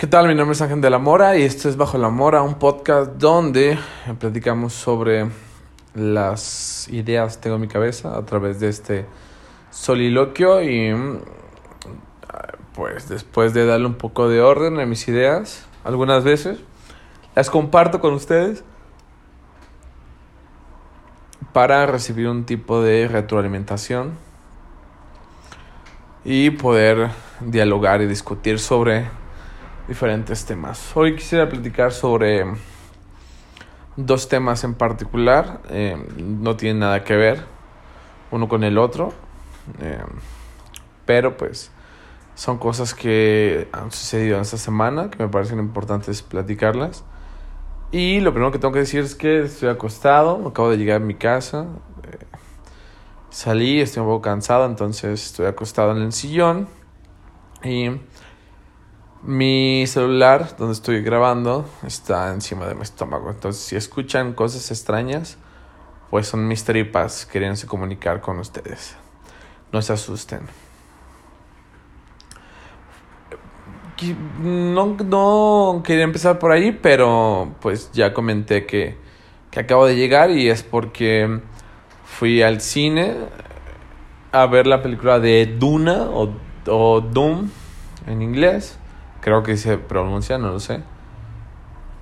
¿Qué tal? Mi nombre es Ángel de la Mora y esto es Bajo la Mora, un podcast donde platicamos sobre las ideas que tengo en mi cabeza a través de este soliloquio y pues después de darle un poco de orden a mis ideas, algunas veces, las comparto con ustedes para recibir un tipo de retroalimentación y poder dialogar y discutir sobre diferentes temas. Hoy quisiera platicar sobre dos temas en particular, eh, no tienen nada que ver uno con el otro, eh, pero pues son cosas que han sucedido en esta semana que me parecen importantes platicarlas. Y lo primero que tengo que decir es que estoy acostado, acabo de llegar a mi casa, eh, salí, estoy un poco cansado, entonces estoy acostado en el sillón y mi celular, donde estoy grabando, está encima de mi estómago. Entonces, si escuchan cosas extrañas, pues son mis tripas queriéndose comunicar con ustedes. No se asusten. No, no quería empezar por ahí, pero pues ya comenté que, que acabo de llegar y es porque fui al cine a ver la película de Duna o, o Doom en inglés creo que se pronuncia, no lo sé.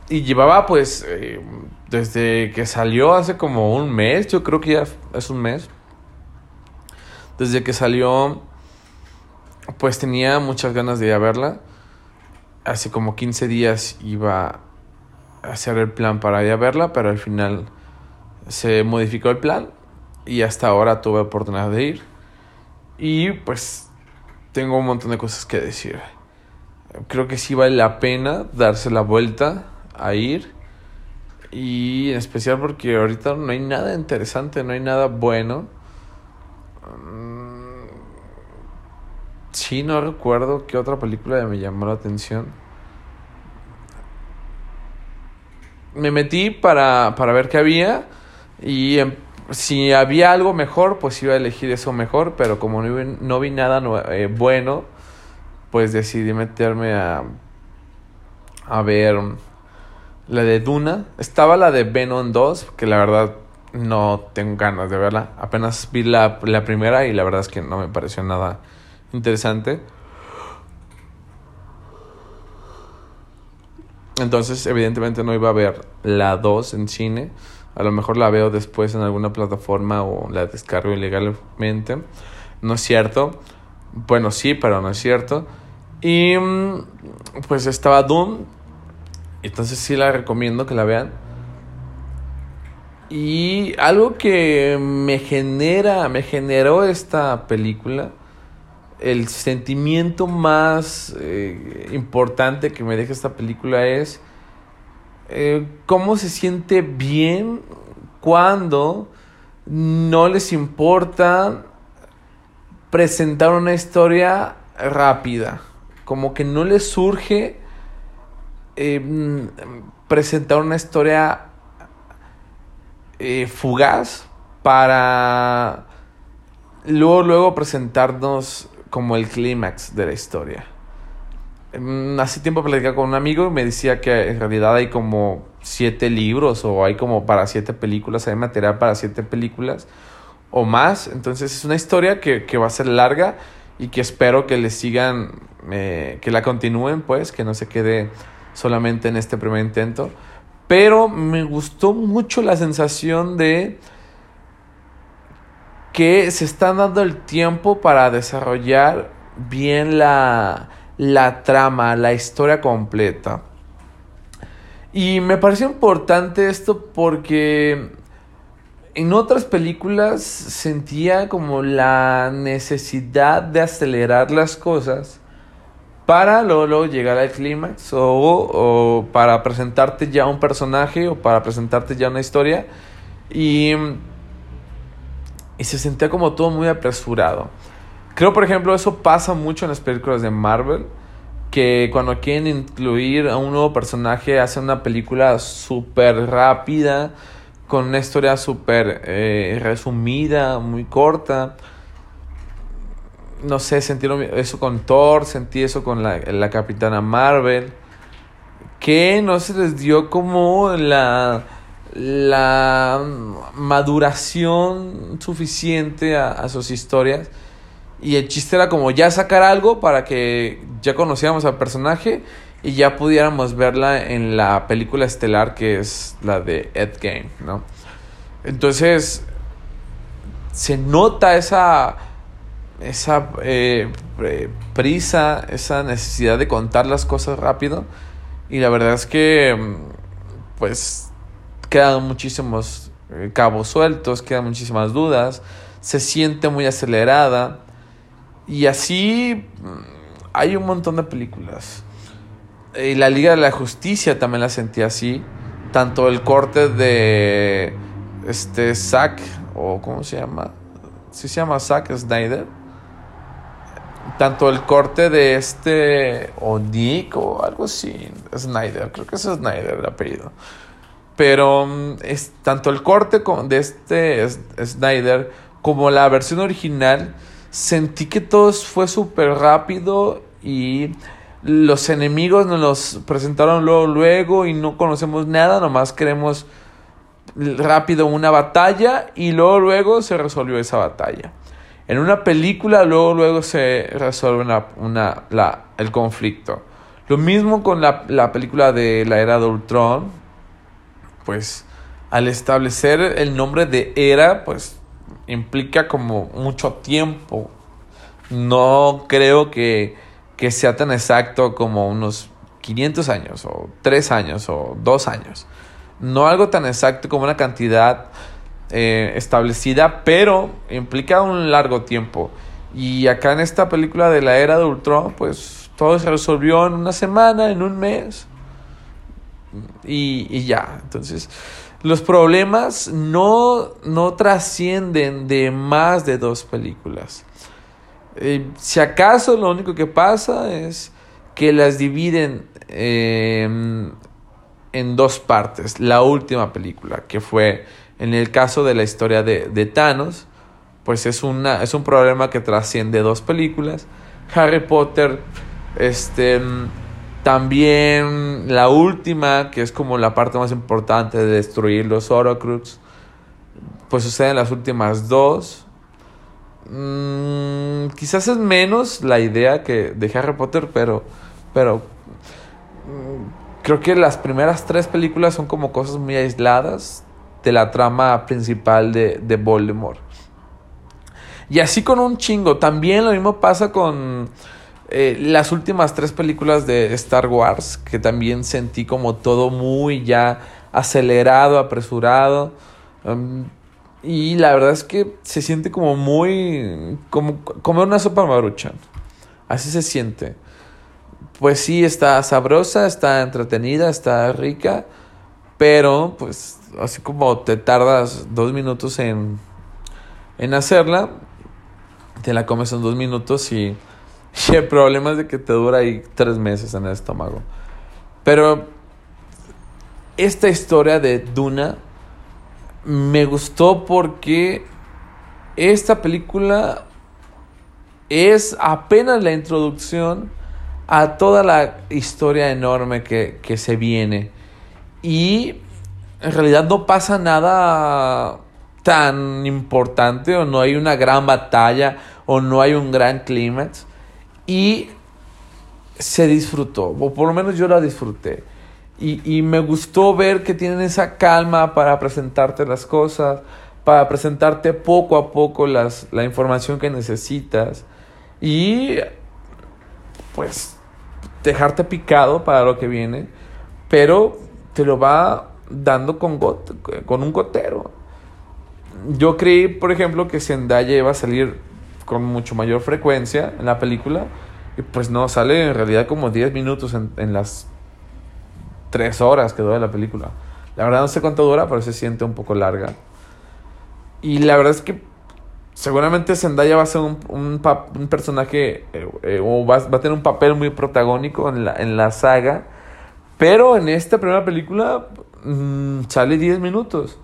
Y llevaba pues eh, desde que salió hace como un mes, yo creo que ya es un mes. Desde que salió, pues tenía muchas ganas de ir a verla. Hace como 15 días iba a hacer el plan para ir a verla, pero al final se modificó el plan y hasta ahora tuve oportunidad de ir. Y pues tengo un montón de cosas que decir creo que sí vale la pena darse la vuelta a ir. Y en especial porque ahorita no hay nada interesante, no hay nada bueno. Mm, sí, no recuerdo qué otra película me llamó la atención. Me metí para, para ver qué había y em, si había algo mejor, pues iba a elegir eso mejor, pero como no vi, nada eh, bueno, pues decidí meterme a, a ver la de Duna. Estaba la de Venom 2, que la verdad no tengo ganas de verla. Apenas vi la, la primera y la verdad es que no me pareció nada interesante. Entonces, evidentemente no iba a ver la 2 en cine. A lo mejor la veo después en alguna plataforma o la descargo ilegalmente. No es cierto. Bueno, sí, pero no es cierto. Y mm, pues estaba Doom. Entonces sí la recomiendo que la vean. Y algo que me genera, me generó esta película, el sentimiento más eh, importante que me deja esta película es eh, cómo se siente bien cuando no les importa presentar una historia rápida. Como que no les surge em, presentar una historia eh, fugaz para luego, luego presentarnos como el clímax de la historia. Em, hace tiempo platicaba con un amigo y me decía que en realidad hay como siete libros o hay como para siete películas, hay material para siete películas o más. Entonces es una historia que, que va a ser larga y que espero que le sigan, eh, que la continúen, pues, que no se quede solamente en este primer intento. Pero me gustó mucho la sensación de que se está dando el tiempo para desarrollar bien la, la trama, la historia completa. Y me pareció importante esto porque en otras películas sentía como la necesidad de acelerar las cosas para luego, llegar al clímax o, para presentarte ya un personaje o para presentarte ya una historia y, y se sentía como todo muy apresurado. Creo, por ejemplo, eso pasa mucho en las películas de Marvel, que cuando quieren incluir a un nuevo personaje hacen una película súper rápida, con una historia súper eh, resumida, muy corta. No sé, sentí eso con Thor, sentí eso con la, la Capitana Marvel. que no se les dio como la, la maduración suficiente a, a sus historias. Y el chiste era como ya sacar algo para que ya conociéramos al personaje y ya pudiéramos verla en la película estelar que es la de Ed Game, ¿no? Entonces, se nota esa, esa eh, prisa, esa necesidad de contar las cosas rápido. Y la verdad es que, pues, quedan muchísimos eh, cabos sueltos, quedan muchísimas dudas, se siente muy acelerada. Y así mm, hay un montón de películas. Y la Liga de la Justicia también la sentí así. Tanto el corte de este Zack, o ¿cómo se llama? Sí se llama Zack Snyder. Tanto el corte de este, o Nick, o algo así, Snyder, creo que es Snyder el apellido. Pero mm, es tanto el corte de este Snyder como la versión original, sentí que todo fue súper rápido y los enemigos nos los presentaron luego, luego y no conocemos nada, nomás queremos rápido una batalla y luego luego se resolvió esa batalla. En una película luego luego se resuelve una, la, el conflicto. Lo mismo con la, la película de la era de Ultron, pues al establecer el nombre de era, pues implica como mucho tiempo. No creo que, que sea tan exacto como unos 500 años o 3 años o 2 años no algo tan exacto como una cantidad eh, establecida, pero implica un largo tiempo. Y acá en esta película de la era de Ultron, pues todo se resolvió en una semana, en un mes. Y, y ya, entonces los problemas no, no trascienden de más de dos películas. Eh, si acaso lo único que pasa es que las dividen eh, en dos partes. La última película, que fue en el caso de la historia de, de Thanos, pues es, una, es un problema que trasciende dos películas. Harry Potter, este, también la última, que es como la parte más importante de destruir los Horcrux, pues sucede en las últimas dos. Mm, quizás es menos la idea que de Harry Potter, pero, pero creo que las primeras tres películas son como cosas muy aisladas de la trama principal de, de Voldemort. Y así con un chingo. También lo mismo pasa con eh, las últimas tres películas de Star Wars, que también sentí como todo muy ya acelerado, apresurado. Um, y la verdad es que se siente como muy... como comer una sopa maruchan. Así se siente pues sí está sabrosa, está entretenida, está rica, pero pues así como te tardas dos minutos en, en hacerla, te la comes en dos minutos y, y el problema es de que te dura ahí tres meses en el estómago. Pero esta historia de Duna me gustó porque esta película es apenas la introducción a toda la historia enorme que, que se viene. Y en realidad no pasa nada tan importante o no hay una gran batalla o no hay un gran clímax. Y se disfrutó, o por lo menos yo la disfruté. Y, y, me gustó ver que tienen esa calma para presentarte las cosas, para presentarte poco a poco las, la información que necesitas. Y pues dejarte picado para lo que viene, pero te lo va dando con, con un gotero. Yo creí, por ejemplo, que Zendaya iba a salir con mucho mayor frecuencia en la película, y pues no, sale en realidad como 10 minutos en, en las 3 horas que dura la película. La verdad no sé cuánto dura, pero se siente un poco larga. Y la verdad es que seguramente Zendaya va a ser un, un, personaje eh, eh, o va, va, a tener un papel muy protagónico en la, en la saga. Pero en esta primera película mmm, sale 10 minutos.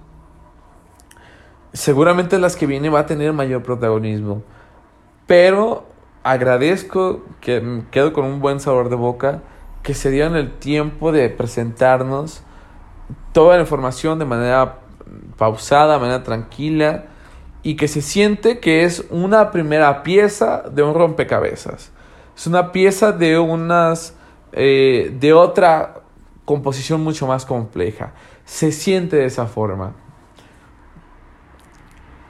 Seguramente las que vienen va a tener mayor protagonismo. Pero agradezco que quedo con un buen sabor de boca que se dieron el tiempo de presentarnos toda la información de manera pausada, de manera tranquila y que se siente que es una primera pieza de un rompecabezas. Es una pieza de unas eh, de otra composición mucho más compleja. Se siente de esa forma.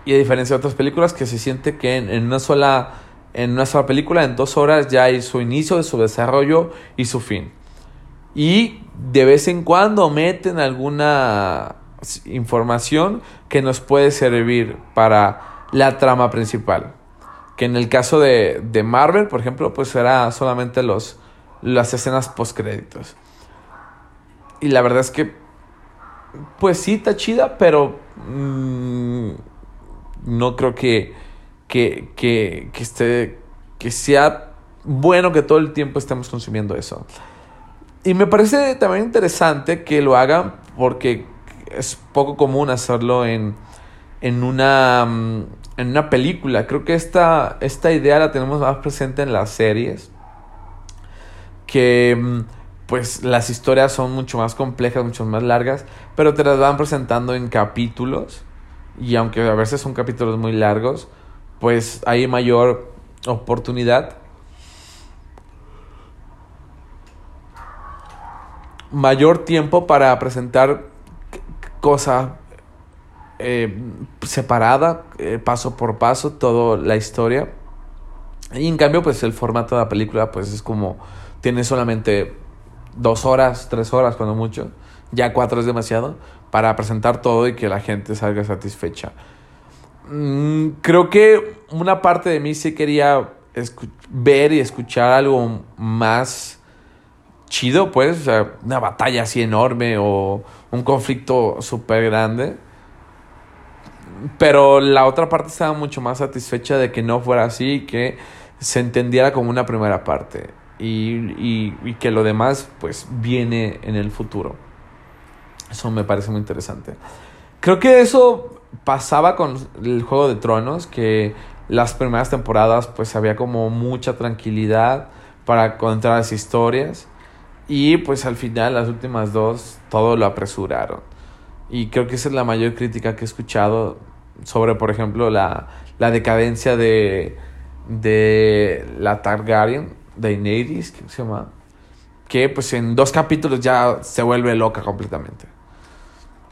Y a diferencia de otras películas que se siente que en, una sola en una sola película en dos horas ya hay su inicio, su desarrollo y su fin. Y de vez en cuando meten alguna información que nos puede servir para la trama principal. Que en el caso de, de Marvel, por ejemplo, pues será solamente los, las escenas post créditos. Y la verdad es que, pues sí, está chida, pero mm, no creo que, que, que, que, esté, que sea bueno que todo el tiempo estemos consumiendo eso. Y me parece también interesante que lo hagan porque es poco común hacerlo en, en, una, mm, en una película. Creo que esta, esta idea la tenemos más presente en las series. Que mm, pues las historias son mucho más complejas, mucho más largas, pero te las van presentando en capítulos. Y aunque a veces son capítulos muy largos, pues hay mayor oportunidad mayor tiempo para presentar cosa eh, separada, eh, paso por paso, toda la historia. Y en cambio, pues el formato de la película, pues es como, tiene solamente dos horas, tres horas cuando mucho, ya cuatro es demasiado, para presentar todo y que la gente salga satisfecha. Mm, creo que una parte de mí sí quería ver y escuchar algo más chido, pues, o sea, una batalla así enorme o un conflicto súper grande. Pero la otra parte estaba mucho más satisfecha de que no fuera así, que se entendiera como una primera parte y, y, que lo demás pues viene en el futuro. Eso me parece muy interesante. Creo que eso pasaba con el Juego de Tronos, que las primeras temporadas pues había como mucha tranquilidad para contar las historias y pues al final, las últimas dos, todo lo apresuraron. Y creo que esa es la mayor crítica que he escuchado sobre, por ejemplo, la, la decadencia de, de la Targaryen, de Daenerys, que se llama? Que pues en dos capítulos ya se vuelve loca completamente.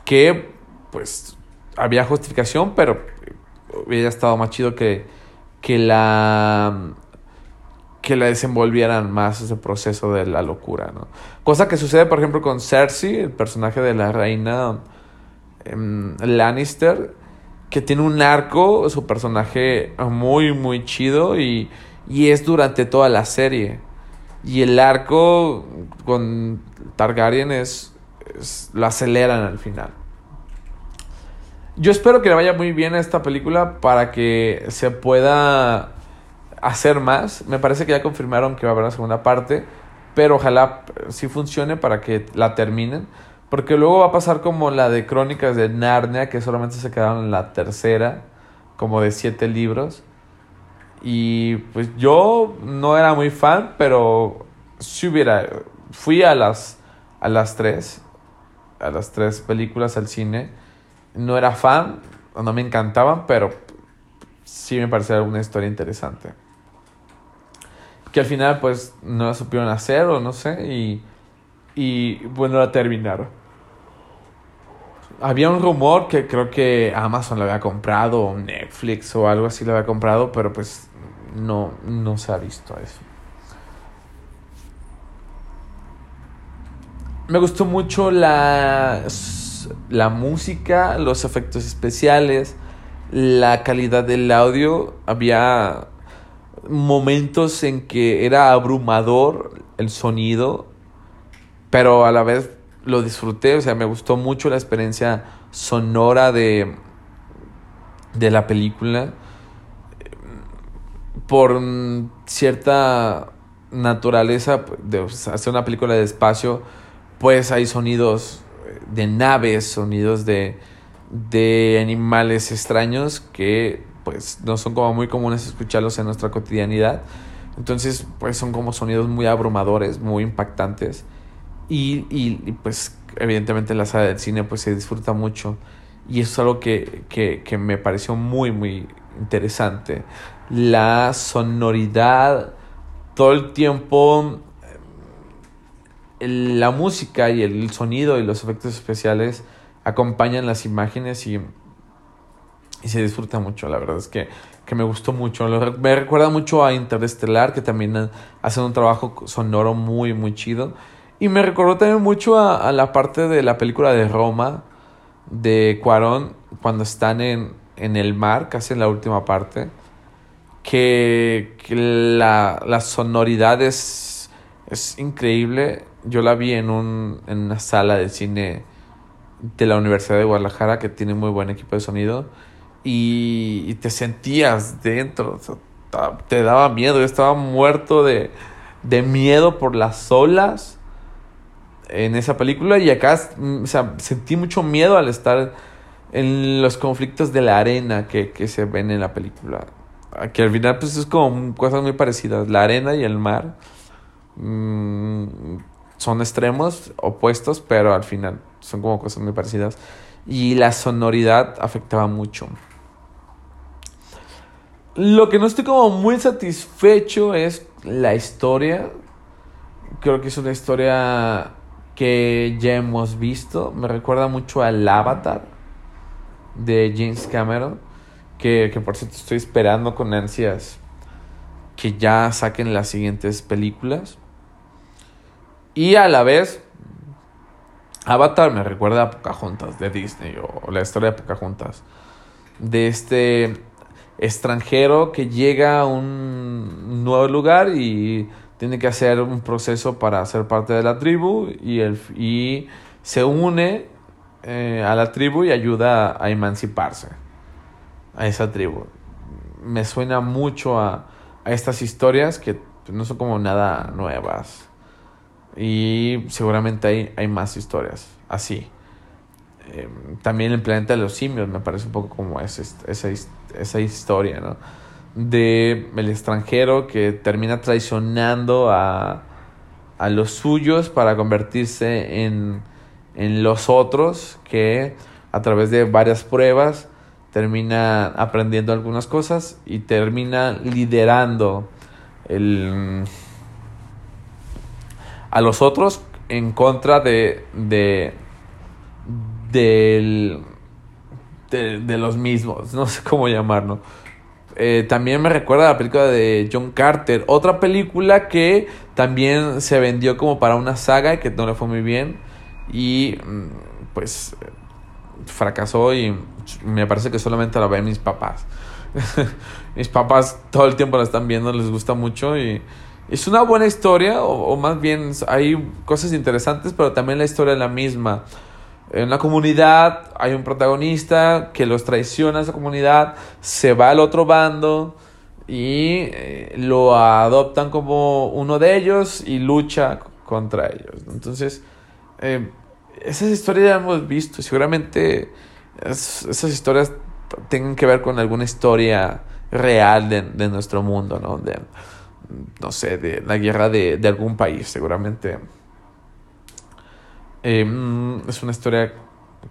Que pues había justificación, pero hubiera estado más chido que, que la que la desenvolvieran más ese proceso de la locura, ¿no? Cosa que sucede, por ejemplo, con Cersei, el personaje de la reina em, Lannister, que tiene un arco, su personaje muy, muy chido y, y es durante toda la serie. Y el arco con Targaryen es, es, lo aceleran al final. Yo espero que le vaya muy bien a esta película para que se pueda hacer más. Me parece que ya confirmaron que va a haber una segunda parte, pero ojalá sí funcione para que la terminen. Porque luego va a pasar como la de Crónicas de Narnia, que solamente se quedaron en la tercera, como de siete libros. Y pues yo no era muy fan, pero si hubiera. Fui a las, a las tres, a las tres películas al cine. No era fan, no me encantaban, pero sí me parecía una historia interesante que al final pues no la supieron hacer o no sé y, y bueno la terminaron. Había un rumor que creo que Amazon lo había comprado o Netflix o algo así lo había comprado, pero pues no, no se ha visto eso. Me gustó mucho la, la música, los efectos especiales, la calidad del audio. Había momentos en que era abrumador el sonido, pero a la vez lo disfruté, o sea, me gustó mucho la experiencia sonora de, de la película. Por cierta naturaleza de hacer una película de espacio, pues hay sonidos de naves, sonidos de, de animales extraños que pues no son como muy comunes escucharlos en nuestra cotidianidad, Entonces, pues son como sonidos muy abrumadores, muy impactantes. Y, y, pues evidentemente en la sala del cine pues se disfruta mucho. Y eso es algo que, que, que me pareció muy, muy interesante. La sonoridad, todo el tiempo, la música y el sonido y los efectos especiales acompañan las imágenes y, y se disfruta mucho. La verdad es que, que me gustó mucho. Me recuerda mucho a Interestelar, que también hace un trabajo sonoro muy, muy chido. Y me recordó también mucho a, a la parte de la película de Roma, de Cuarón, cuando están en, en el mar, casi en la última parte. Que, que la, la sonoridad es increíble. Yo la vi en, un, en una sala de cine de la Universidad de Guadalajara que tiene muy buen equipo de sonido y, te sentías dentro, te daba miedo, yo estaba muerto de, de miedo por las olas en esa película y acá o sea, sentí mucho miedo al estar en los conflictos de la arena que, que se ven en la película. Que al final pues es como cosas muy parecidas, la arena y el mar. Mmm, son extremos opuestos, pero al final son como cosas muy parecidas. Y la sonoridad afectaba mucho. Lo que no estoy como muy satisfecho es la historia. Creo que es una historia que ya hemos visto. Me recuerda mucho al Avatar de James Cameron. Que, que por cierto estoy esperando con ansias que ya saquen las siguientes películas. Y a la vez, Avatar me recuerda a Pocahontas de Disney o la historia de Pocahontas. De este extranjero que llega a un nuevo lugar y tiene que hacer un proceso para ser parte de la tribu y, el, y se une eh, a la tribu y ayuda a emanciparse a esa tribu. Me suena mucho a, a estas historias que no son como nada nuevas. Y seguramente hay, hay más historias así. Eh, también el planeta de los simios me parece un poco como esa, esa, esa historia, ¿no? De el extranjero que termina traicionando a, a los suyos para convertirse en, en los otros que a través de varias pruebas termina aprendiendo algunas cosas y termina liderando el a los otros en contra de, de, del, de, los mismos, no sé cómo llamarlo. Eh, también me recuerda a la película de John Carter, otra película que también se vendió como para una saga y que no le fue muy bien y mm, pues fracasó y me parece que solamente la ven mis papás. mis papás todo el tiempo la están viendo, les gusta mucho y es una buena historia, o, más bien hay cosas interesantes, pero también la historia es la misma. En la comunidad hay un protagonista que los traiciona a esa comunidad, se va al otro bando y eh, lo adoptan como uno de ellos y lucha contra ellos. Entonces, eh, esas historias ya hemos visto seguramente esas historias tengan que ver con alguna historia real de, de nuestro mundo, ¿no? No sé, de la guerra de, algún país, seguramente. Em, es una historia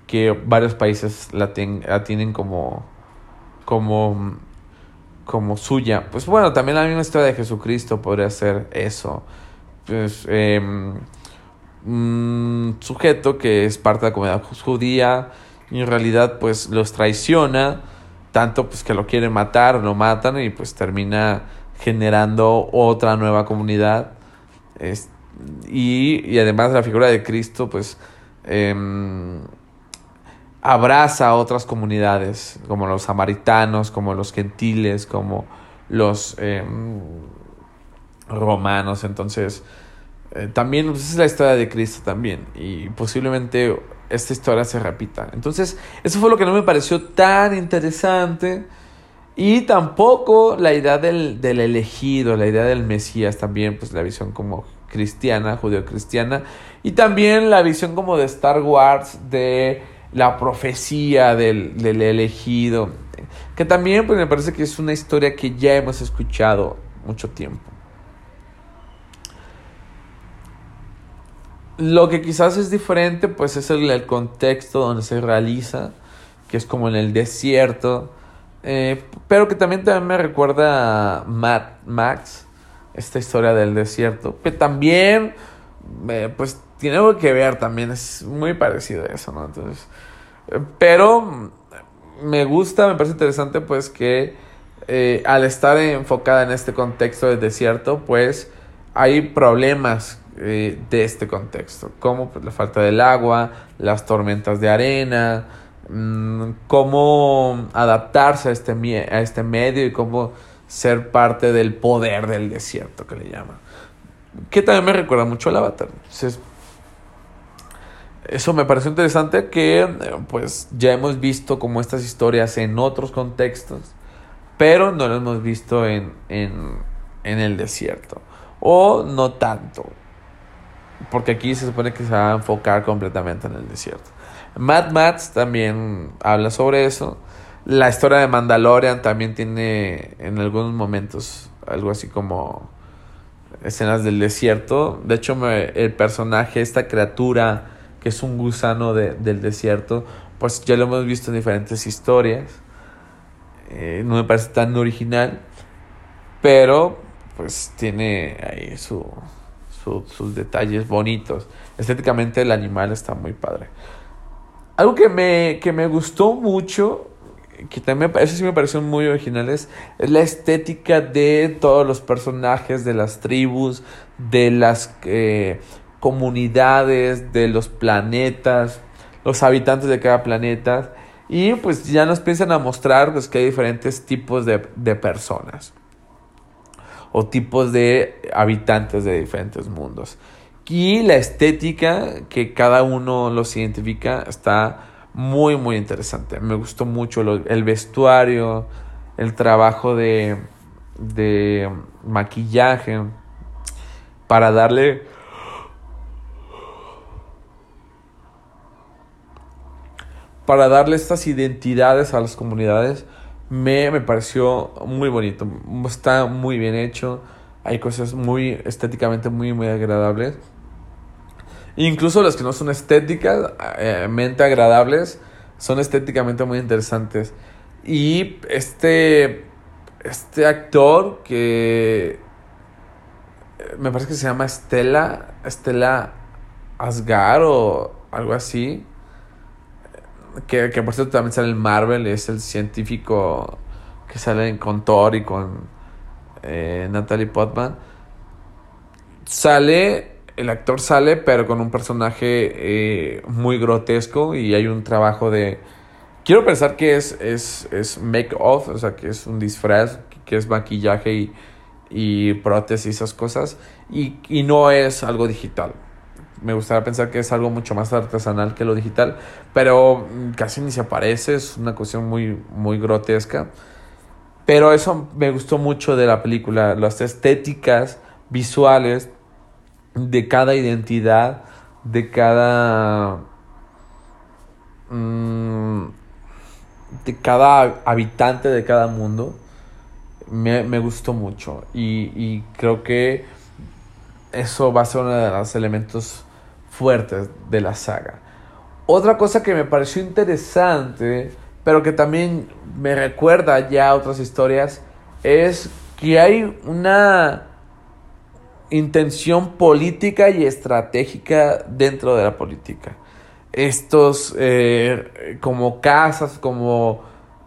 que varios países la, tienen como, como, como suya. Pues bueno, también la misma historia de Jesucristo podría ser eso. Pues, em, un sujeto que es parte de la comunidad judía y en realidad pues los traiciona tanto pues que lo quieren matar, lo matan y pues termina generando otra nueva comunidad. y, y, además la figura de Cristo, pues, eh, abraza a otras comunidades, como los samaritanos, como los gentiles, como los em, romanos. Entonces, eh, también pues, es la historia de Cristo también. Y posiblemente esta historia se repita. Entonces, eso fue lo que no me pareció tan interesante. Y tampoco la idea del, del elegido, la idea del Mesías también, pues la visión como cristiana, judeocristiana, y también la visión como de Star Wars, de la profecía del, del, elegido, que también pues, me parece que es una historia que ya hemos escuchado mucho tiempo. Lo que quizás es diferente pues es el, el contexto donde se realiza, que es como en el desierto, eh, pero que también, también me recuerda a Mad Max, esta historia del desierto, que también, eh, pues tiene algo que ver también, es muy parecido a eso, ¿no? Entonces, eh, pero me gusta, me parece interesante, pues que al estar enfocada en este contexto del desierto, pues hay problemas de este contexto, como pues, la falta del agua, las tormentas de arena, Mm, cómo adaptarse a este, a este medio y cómo ser parte del poder del desierto que le llaman. Que también me recuerda mucho al Avatar. eso me pareció interesante que pues ya hemos visto como estas historias en otros contextos, pero no lo hemos visto en, en, en el desierto. O no tanto. Porque aquí se supone que se va a enfocar completamente en el desierto. Mad Max también habla sobre eso. La historia de Mandalorian también tiene en algunos momentos algo así como escenas del desierto. De hecho, el personaje, esta criatura que es un gusano del desierto, pues ya lo hemos visto en diferentes historias. Eh, no me parece tan original, pero pues tiene ahí su, sus detalles bonitos. Estéticamente el animal está muy padre. Algo que me, que me gustó mucho, que también eso sí me pareció muy originales, es la estética de todos los personajes, de las tribus, de las eh, comunidades, de los planetas, los habitantes de cada planeta. Y pues ya nos piensan a mostrar pues, que hay diferentes tipos de, de personas o tipos de habitantes de diferentes mundos. Y la estética que cada uno los identifica está muy, muy interesante. Me gustó mucho el vestuario, el trabajo de, de maquillaje para darle para darle estas identidades a las comunidades me, me pareció muy bonito está muy bien hecho hay cosas muy estéticamente muy muy agradables Incluso las que no son estéticas, eh, agradables, son estéticamente muy interesantes. Y este, este actor que eh, me parece que se llama Estela, Estela Asgar o algo así, que, que por cierto también sale en Marvel, es el científico que sale con Thor y con eh, Natalie Portman. Sale el actor sale, pero con un personaje eh, muy grotesco y hay un trabajo de... Quiero pensar que es, es, es make-off, o sea, que es un disfraz, que es maquillaje y, y prótesis, esas cosas, y, y no es algo digital. Me gustaría pensar que es algo mucho más artesanal que lo digital, pero casi ni se aparece, es una cuestión muy, muy grotesca. Pero eso me gustó mucho de la película, las estéticas visuales de cada identidad, de cada... Mm, de cada habitante de cada mundo, me, gustó mucho. Y, y, creo que eso va a ser uno de los elementos fuertes de la saga. Otra cosa que me pareció interesante, pero que también me recuerda ya otras historias, es que hay una intención política y estratégica dentro de la política. Estos eh, como casas, como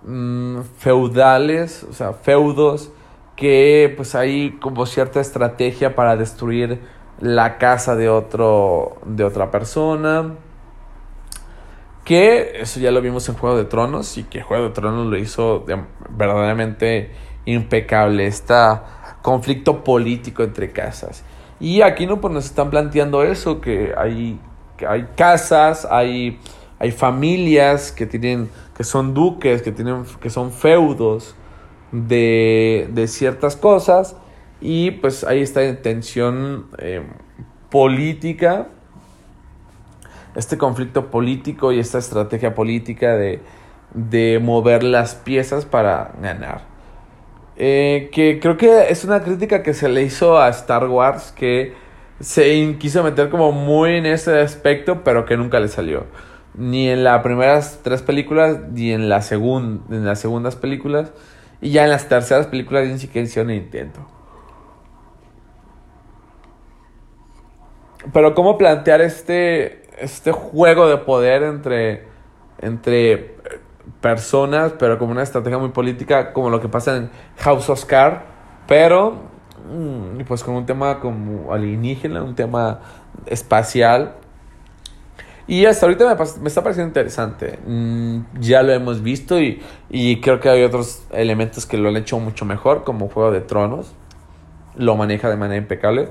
mm, feudales, o sea, feudos, que pues hay como cierta estrategia para destruir la casa de otro de otra persona que eso ya lo vimos en Juego de Tronos y que Juego de Tronos lo hizo verdaderamente impecable esta conflicto político entre casas. Y aquí no pues nos están planteando eso, que hay, que hay casas, hay, hay familias que tienen, que son duques, que tienen, que son feudos de, de ciertas cosas. Y pues está la tensión eh, política, este conflicto político y esta estrategia política de, de mover las piezas para ganar. Eh, que creo que es una crítica que se le hizo a Star Wars, que se quiso meter como muy en ese aspecto, pero que nunca le salió. Ni en las primeras tres películas, ni en, la en las segundas películas. Y ya en las terceras películas ni siquiera hicieron el intento. Pero cómo plantear este, este juego de poder entre, entre personas, pero como una estrategia muy política, como lo que pasa en House of Cards, pero mm, pues con un tema como alienígena, un tema espacial. Y hasta ahorita me, me está pareciendo interesante. Mm, ya lo hemos visto y, y, creo que hay otros elementos que lo han hecho mucho mejor, como Juego de Tronos. Lo maneja de manera impecable.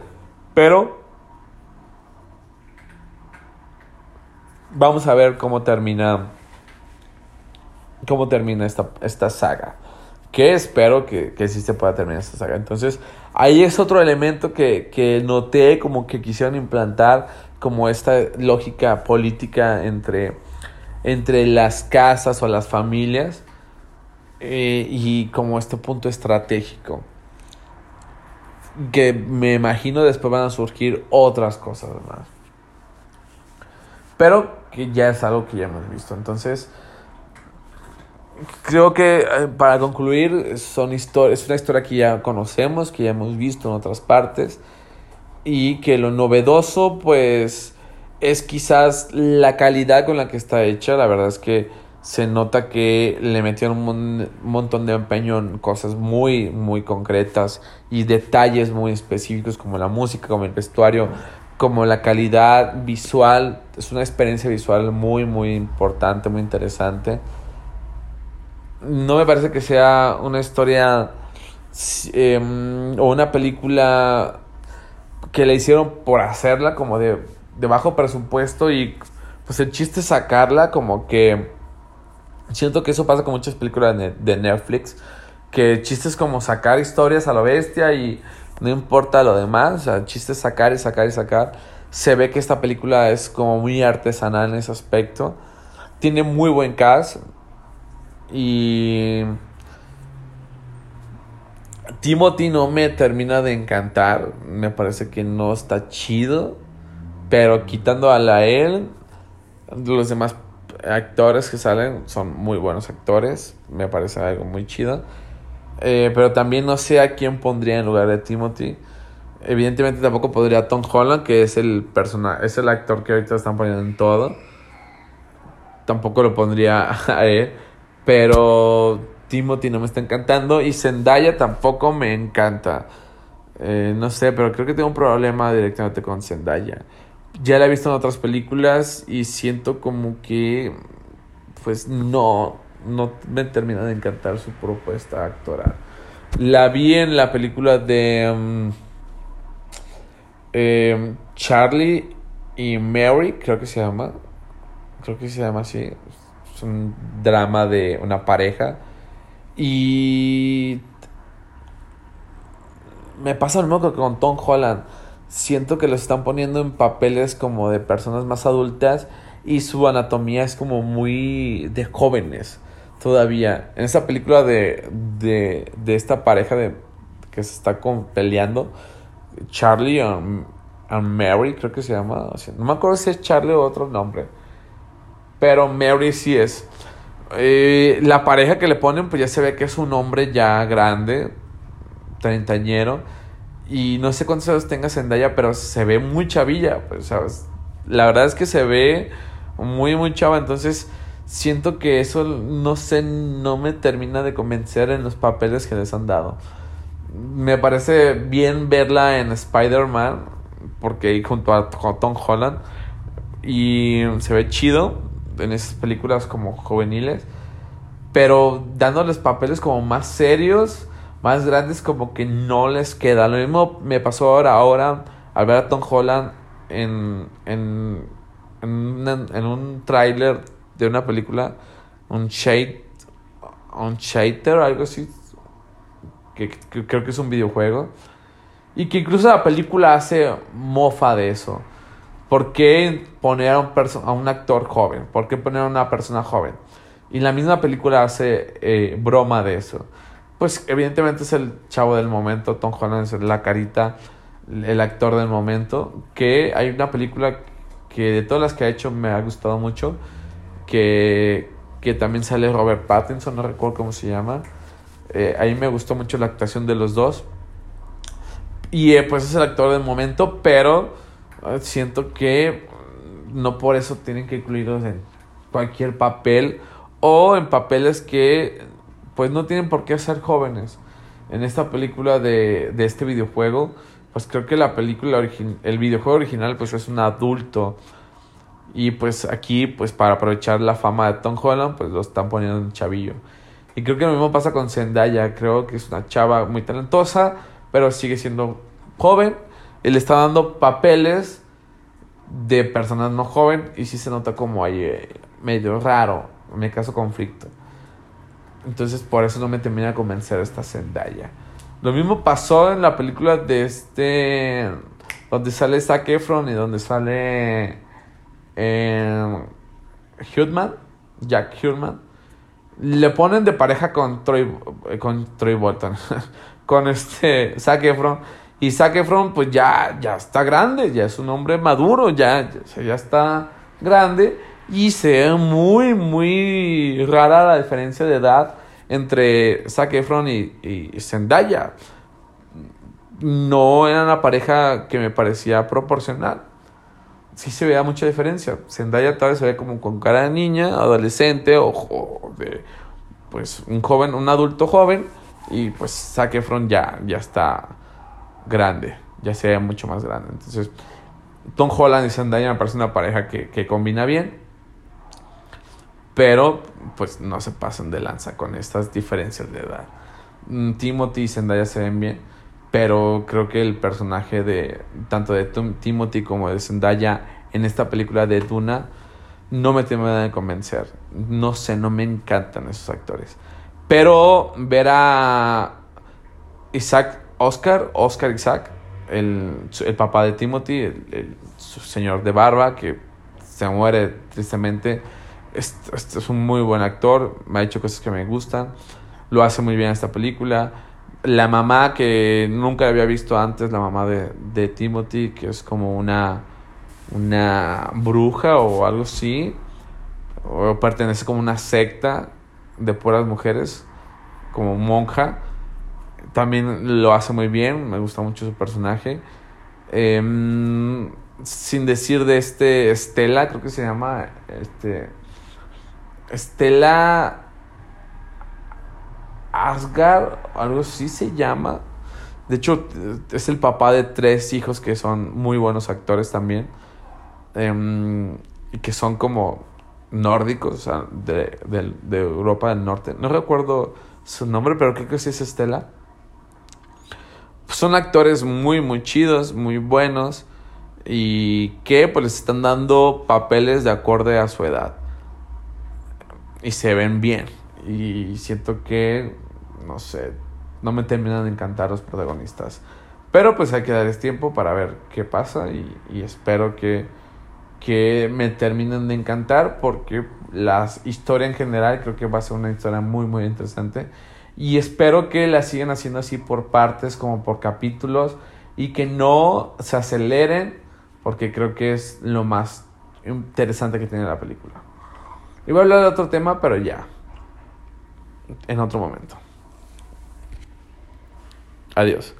Pero vamos a ver cómo termina cómo termina esta, esta saga. Que espero que, que sí se pueda terminar esta saga. Entonces, ahí es otro elemento que, que noté como que quisieron implantar como esta lógica política entre, entre las casas o las familias eh, y como este punto estratégico. Que me imagino después van a surgir otras cosas más. Pero que ya es algo que ya hemos visto. Entonces, creo que eh, para concluir, son es una historia que ya conocemos, que ya hemos visto en otras partes y que lo novedoso pues es quizás la calidad con la que está hecha, la verdad es que se nota que le metieron un montón de empeño en cosas muy muy concretas y detalles muy específicos como la música, como el vestuario, como la calidad visual, es una experiencia visual muy muy importante, muy interesante. No me parece que sea una historia em, o una película que le hicieron por hacerla como de, de bajo presupuesto y pues el chiste es sacarla como que siento que eso pasa con muchas películas de, Netflix que el chiste es como sacar historias a la bestia y no importa lo demás, el chiste es sacar y sacar y sacar. Se ve que esta película es como muy artesanal en ese aspecto. Tiene muy buen cast. Y Timothy no me termina de encantar. Me parece que no está chido. Pero quitando a la él, los demás actores que salen son muy buenos actores. Me parece algo muy chido. Eh, pero también no sé a quién pondría en lugar de Timothy. Evidentemente tampoco podría Tom Holland, que es el personaje, es el actor que ahorita están poniendo en todo. Tampoco lo pondría a él. Pero Timothy no me está encantando y Zendaya tampoco me encanta. Eh, no sé, pero creo que tengo un problema directamente con Zendaya. Ya la he visto en otras películas y siento como que, pues no, no me termina de encantar su propuesta actoral. La vi en la película de em, Charlie y Mary, creo que se llama. Creo que se llama así un drama de una pareja. Y me pasa lo mismo que con Tom Holland. Siento que lo están poniendo en papeles como de personas más adultas y su anatomía es como muy de jóvenes todavía. En esa película de, de, de esta pareja de, que se está peleando, Charlie and, Mary, creo que se llama. No me acuerdo si es Charlie o otro nombre. Pero Mary sí es. Eh, la pareja que le ponen, pues ya se ve que es un hombre ya grande, treintañero. Y no sé cuántos años tenga Zendaya, pero se ve muy chavilla. Pues, ¿sabes? La verdad es que se ve muy, muy chava. Entonces, siento que eso, no sé, no me termina de convencer en los papeles que les han dado. Me parece bien verla en Spider-Man, porque junto a Tom Holland. Y se ve chido en esas películas como juveniles, pero dándoles papeles como más serios, más grandes, como que no les queda. Lo mismo me pasó ahora, ahora al ver a Tom Holland en, en, en, un tráiler de una película, un shade, un shader, algo así, que, creo que es un videojuego, y que incluso la película hace mofa de eso. ¿Por qué poner a un, a un actor joven? ¿Por qué poner a una persona joven? Y la misma película hace eh, broma de eso. Pues evidentemente es el chavo del momento, Tom Holland es la carita el actor del momento. Que hay una película que de todas las que ha hecho me ha gustado mucho. Que, que también sale Robert Pattinson, no recuerdo cómo se llama. Eh, ahí me gustó mucho la actuación de los dos. Y eh, pues es el actor del momento, pero eh, siento que no por eso tienen que incluirlos en cualquier papel o en papeles que pues no tienen por qué ser jóvenes. En esta película de, de este videojuego, pues creo que la película el videojuego original pues es un adulto. Y pues aquí, pues para aprovechar la fama de Tom Holland, pues lo están poniendo en chavillo. Y creo que lo mismo pasa con Zendaya. Creo que es una chava muy talentosa, pero sigue siendo joven. Y le está dando papeles de personas no joven. Y sí se nota como ahí eh, medio raro. Me caso conflicto. Entonces por eso no me termina de convencer esta Zendaya. Lo mismo pasó en la película de este... Donde sale Zac Efron y donde sale... Eh, Hudman. Jack Hudman. Le ponen de pareja con Troy... Con Troy Bolton. con este... Zac Efron. Y Zac Efron pues ya, ya está grande. Ya es un hombre maduro. Ya, ya, ya está grande. Y se ve muy, muy rara la diferencia de edad entre Zac Efron y, y Zendaya. No era una pareja que me parecía proporcional. Sí se veía mucha diferencia. Zendaya tal vez se ve como con cara de niña, adolescente o, de pues un joven, un adulto joven. Y pues Zac Efron ya, ya está grande. Ya se ve mucho más grande. Entonces, Tom Holland y Zendaya me parece una pareja que, que combina bien. Pero, pues no se pasan de lanza con estas diferencias de edad. Mm, Timothy y Zendaya se ven bien, pero creo que el personaje de tanto de Timothy como de Zendaya en esta película de Duna no me termina de convencer. No sé, no me encantan esos actores. Pero ver a Isaac Oscar, Oscar Isaac, el, el papá de Timothy, el, señor de barba que se muere tristemente este, es un muy buen actor, me ha hecho cosas que me gustan, lo hace muy bien esta película. La mamá que nunca había visto antes, la mamá de, de Timothy, que es como una, una bruja o algo así, o pertenece como una secta de puras mujeres, como monja. También lo hace muy bien, me gusta mucho su personaje. Em, sin decir de este Estela, creo que se llama este Estela Asgard, algo así se llama. De hecho, es el papá de tres hijos que son muy buenos actores también. Em, y que son como nórdicos, o sea, de, de, Europa del Norte. No recuerdo su nombre, pero creo que sí es Estela. Son actores muy, muy chidos, muy buenos. Y que pues les están dando papeles de acorde a su edad y se ven bien. Y siento que, no sé, no me terminan de encantar los protagonistas. Pero pues hay que darles tiempo para ver qué pasa y, espero que, que me terminen de encantar porque la historia en general creo que va a ser una historia muy muy interesante y espero que la sigan haciendo así por partes como por capítulos y que no se aceleren porque creo que es lo más interesante que tiene la película. Y voy a hablar de otro tema, pero ya. En otro momento. Adiós.